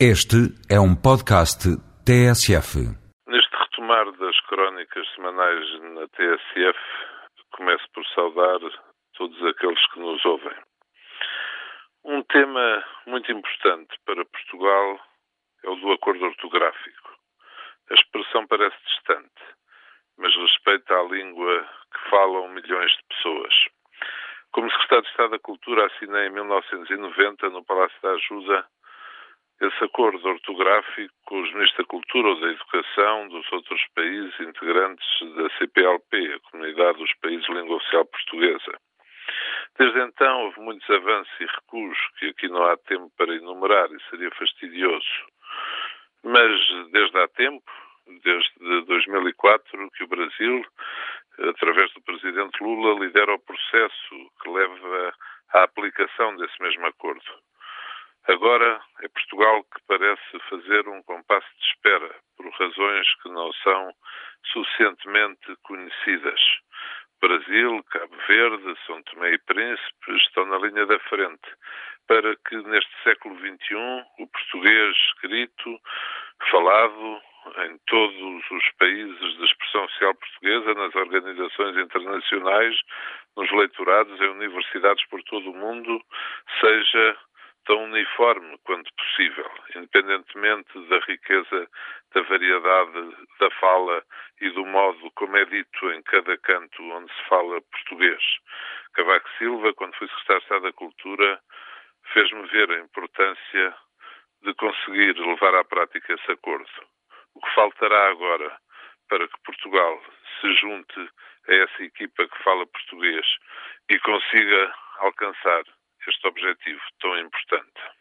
Este é um podcast TSF. Neste retomar das crónicas semanais na TSF, começo por saudar todos aqueles que nos ouvem. Um tema muito importante para Portugal é o do acordo ortográfico. A expressão parece distante, mas respeita a língua que falam milhões de pessoas. Como Secretário de Estado da Cultura, assinei em 1990, no Palácio da Ajuda, acordo ortográfico os ministros da Cultura ou da Educação dos outros países integrantes da CPLP, a Comunidade dos Países de Língua Oficial Portuguesa. Desde então houve muitos avanços e recuos que aqui não há tempo para enumerar e seria fastidioso. Mas desde há tempo, desde 2004, que o Brasil, através do Presidente Lula, lidera o processo que leva à aplicação desse mesmo acordo. Agora é fazer um compasso de espera, por razões que não são suficientemente conhecidas. Brasil, Cabo Verde, São Tomé e Príncipe estão na linha da frente para que neste século XXI o português escrito, falado em todos os países de expressão oficial portuguesa, nas organizações internacionais, nos leitorados, em universidades por todo o mundo, seja tão uniforme quanto possível, independentemente da riqueza, da variedade da fala e do modo como é dito em cada canto onde se fala português. Cavaco Silva, quando fui secretário da Cultura, fez-me ver a importância de conseguir levar à prática esse acordo. O que faltará agora para que Portugal se junte a essa equipa que fala português e consiga alcançar este objetivo tão importante.